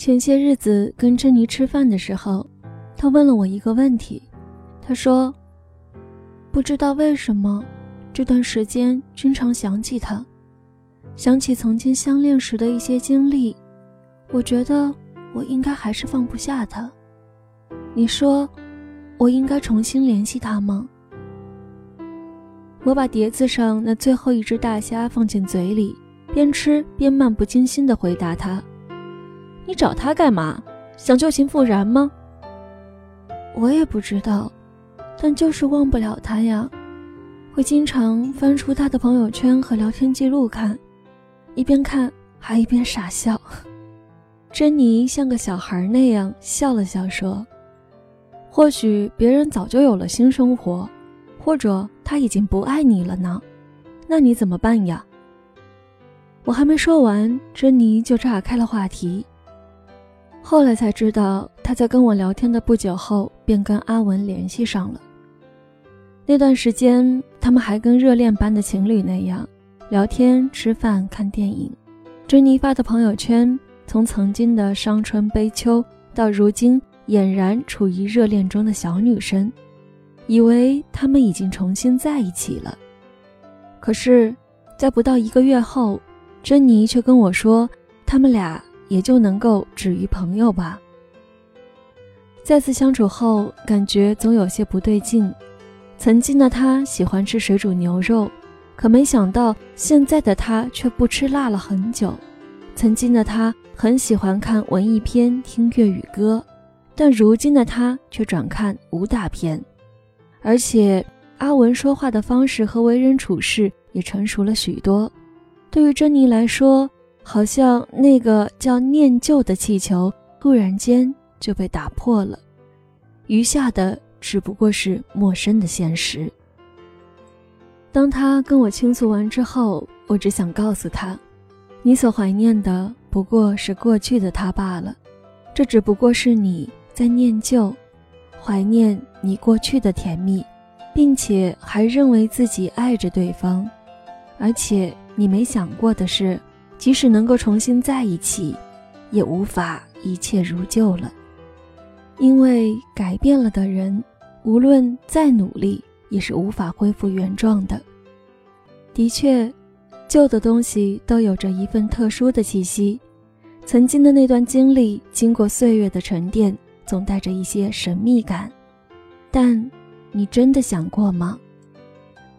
前些日子跟珍妮吃饭的时候，她问了我一个问题。她说：“不知道为什么，这段时间经常想起他，想起曾经相恋时的一些经历。我觉得我应该还是放不下他。你说，我应该重新联系他吗？”我把碟子上那最后一只大虾放进嘴里，边吃边漫不经心地回答他：“你找他干嘛？想旧情复燃吗？”我也不知道，但就是忘不了他呀。会经常翻出他的朋友圈和聊天记录看，一边看还一边傻笑。珍妮像个小孩那样笑了笑，说：“或许别人早就有了新生活。”或者他已经不爱你了呢？那你怎么办呀？我还没说完，珍妮就岔开了话题。后来才知道，他在跟我聊天的不久后便跟阿文联系上了。那段时间，他们还跟热恋般的情侣那样聊天、吃饭、看电影。珍妮发的朋友圈，从曾经的伤春悲秋，到如今俨然处于热恋中的小女生。以为他们已经重新在一起了，可是，在不到一个月后，珍妮却跟我说，他们俩也就能够止于朋友吧。再次相处后，感觉总有些不对劲。曾经的他喜欢吃水煮牛肉，可没想到现在的他却不吃辣了很久。曾经的他很喜欢看文艺片、听粤语歌，但如今的他却转看武打片。而且，阿文说话的方式和为人处事也成熟了许多。对于珍妮来说，好像那个叫念旧的气球突然间就被打破了，余下的只不过是陌生的现实。当他跟我倾诉完之后，我只想告诉他：“你所怀念的不过是过去的他罢了，这只不过是你在念旧。”怀念你过去的甜蜜，并且还认为自己爱着对方，而且你没想过的是，即使能够重新在一起，也无法一切如旧了，因为改变了的人，无论再努力，也是无法恢复原状的。的确，旧的东西都有着一份特殊的气息，曾经的那段经历，经过岁月的沉淀。总带着一些神秘感，但你真的想过吗？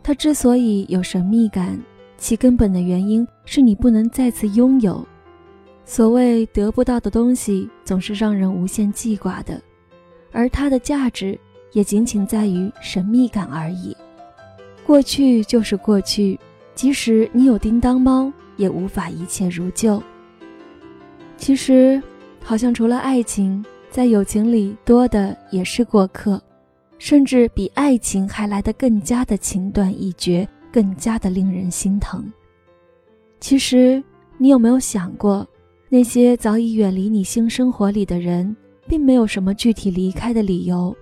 它之所以有神秘感，其根本的原因是你不能再次拥有。所谓得不到的东西，总是让人无限记挂的，而它的价值也仅仅在于神秘感而已。过去就是过去，即使你有叮当猫，也无法一切如旧。其实，好像除了爱情。在友情里，多的也是过客，甚至比爱情还来得更加的情断意绝，更加的令人心疼。其实，你有没有想过，那些早已远离你新生活里的人，并没有什么具体离开的理由，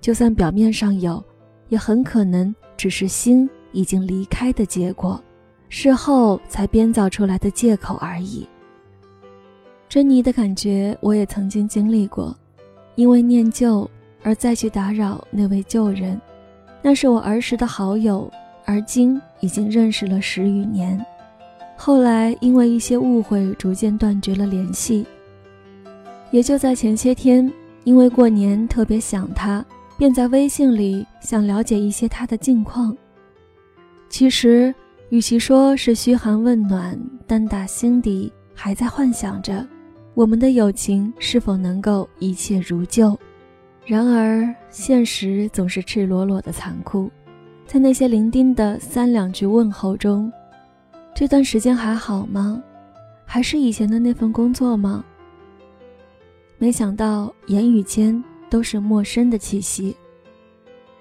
就算表面上有，也很可能只是心已经离开的结果，事后才编造出来的借口而已。珍妮的感觉，我也曾经经历过，因为念旧而再去打扰那位旧人，那是我儿时的好友，而今已经认识了十余年。后来因为一些误会，逐渐断绝了联系。也就在前些天，因为过年特别想他，便在微信里想了解一些他的近况。其实，与其说是嘘寒问暖，但打心底还在幻想着。我们的友情是否能够一切如旧？然而现实总是赤裸裸的残酷，在那些零丁的三两句问候中，这段时间还好吗？还是以前的那份工作吗？没想到言语间都是陌生的气息，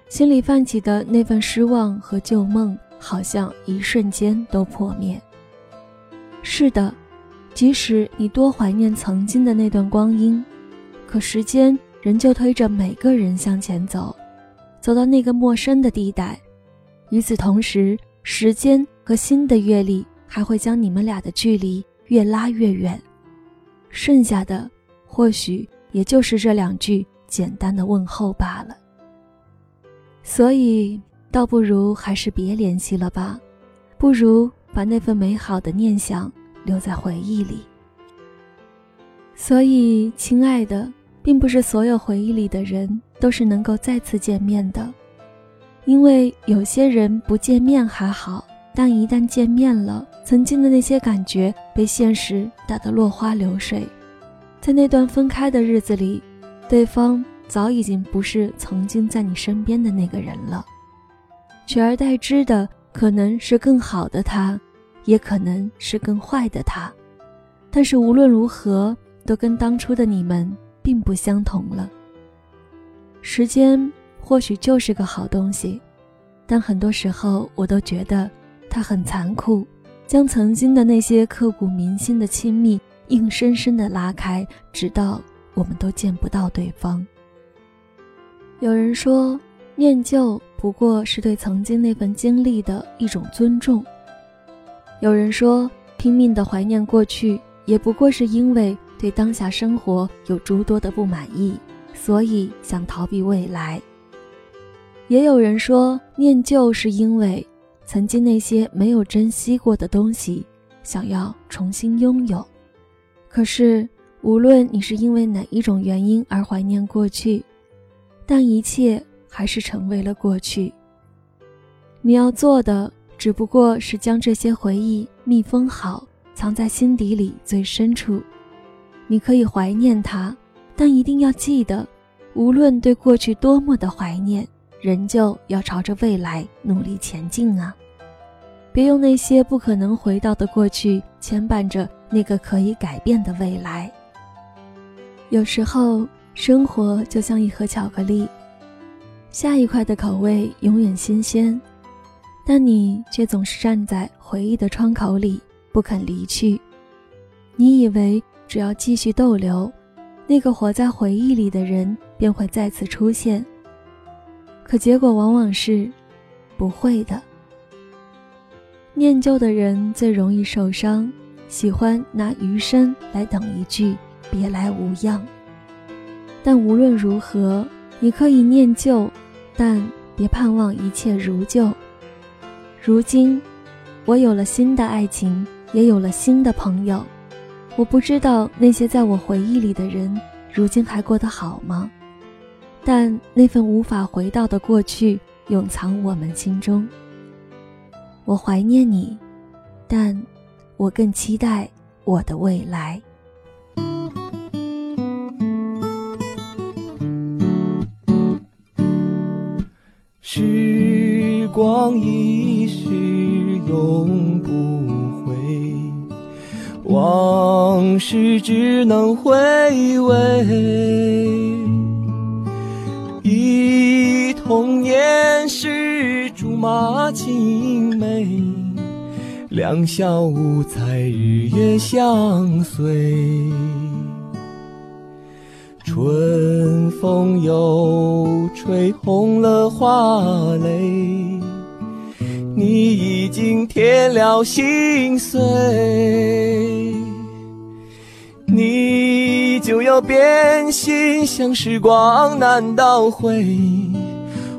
心里泛起的那份失望和旧梦，好像一瞬间都破灭。是的。即使你多怀念曾经的那段光阴，可时间仍旧推着每个人向前走，走到那个陌生的地带。与此同时，时间和新的阅历还会将你们俩的距离越拉越远。剩下的或许也就是这两句简单的问候罢了。所以，倒不如还是别联系了吧，不如把那份美好的念想留在回忆里。所以，亲爱的，并不是所有回忆里的人都是能够再次见面的，因为有些人不见面还好，但一旦见面了，曾经的那些感觉被现实打得落花流水，在那段分开的日子里，对方。早已经不是曾经在你身边的那个人了，取而代之的可能是更好的他，也可能是更坏的他。但是无论如何，都跟当初的你们并不相同了。时间或许就是个好东西，但很多时候我都觉得它很残酷，将曾经的那些刻骨铭心的亲密硬生生的拉开，直到我们都见不到对方。有人说，念旧不过是对曾经那份经历的一种尊重；有人说，拼命的怀念过去，也不过是因为对当下生活有诸多的不满意，所以想逃避未来。也有人说，念旧是因为曾经那些没有珍惜过的东西，想要重新拥有。可是，无论你是因为哪一种原因而怀念过去，但一切还是成为了过去。你要做的只不过是将这些回忆密封好，藏在心底里最深处。你可以怀念它，但一定要记得，无论对过去多么的怀念，仍旧要朝着未来努力前进啊！别用那些不可能回到的过去牵绊着那个可以改变的未来。有时候。生活就像一盒巧克力，下一块的口味永远新鲜，但你却总是站在回忆的窗口里不肯离去。你以为只要继续逗留，那个活在回忆里的人便会再次出现，可结果往往是不会的。念旧的人最容易受伤，喜欢拿余生来等一句“别来无恙”。但无论如何，你可以念旧，但别盼望一切如旧。如今，我有了新的爱情，也有了新的朋友。我不知道那些在我回忆里的人，如今还过得好吗？但那份无法回到的过去，永藏我们心中。我怀念你，但我更期待我的未来。时光一逝永不回，往事只能回味。马青梅，两小无猜日夜相随。春风又吹红了花蕾。你已经添了心碎，你就要变心，像时光难倒回，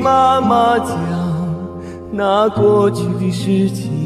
妈妈讲那过去的事情。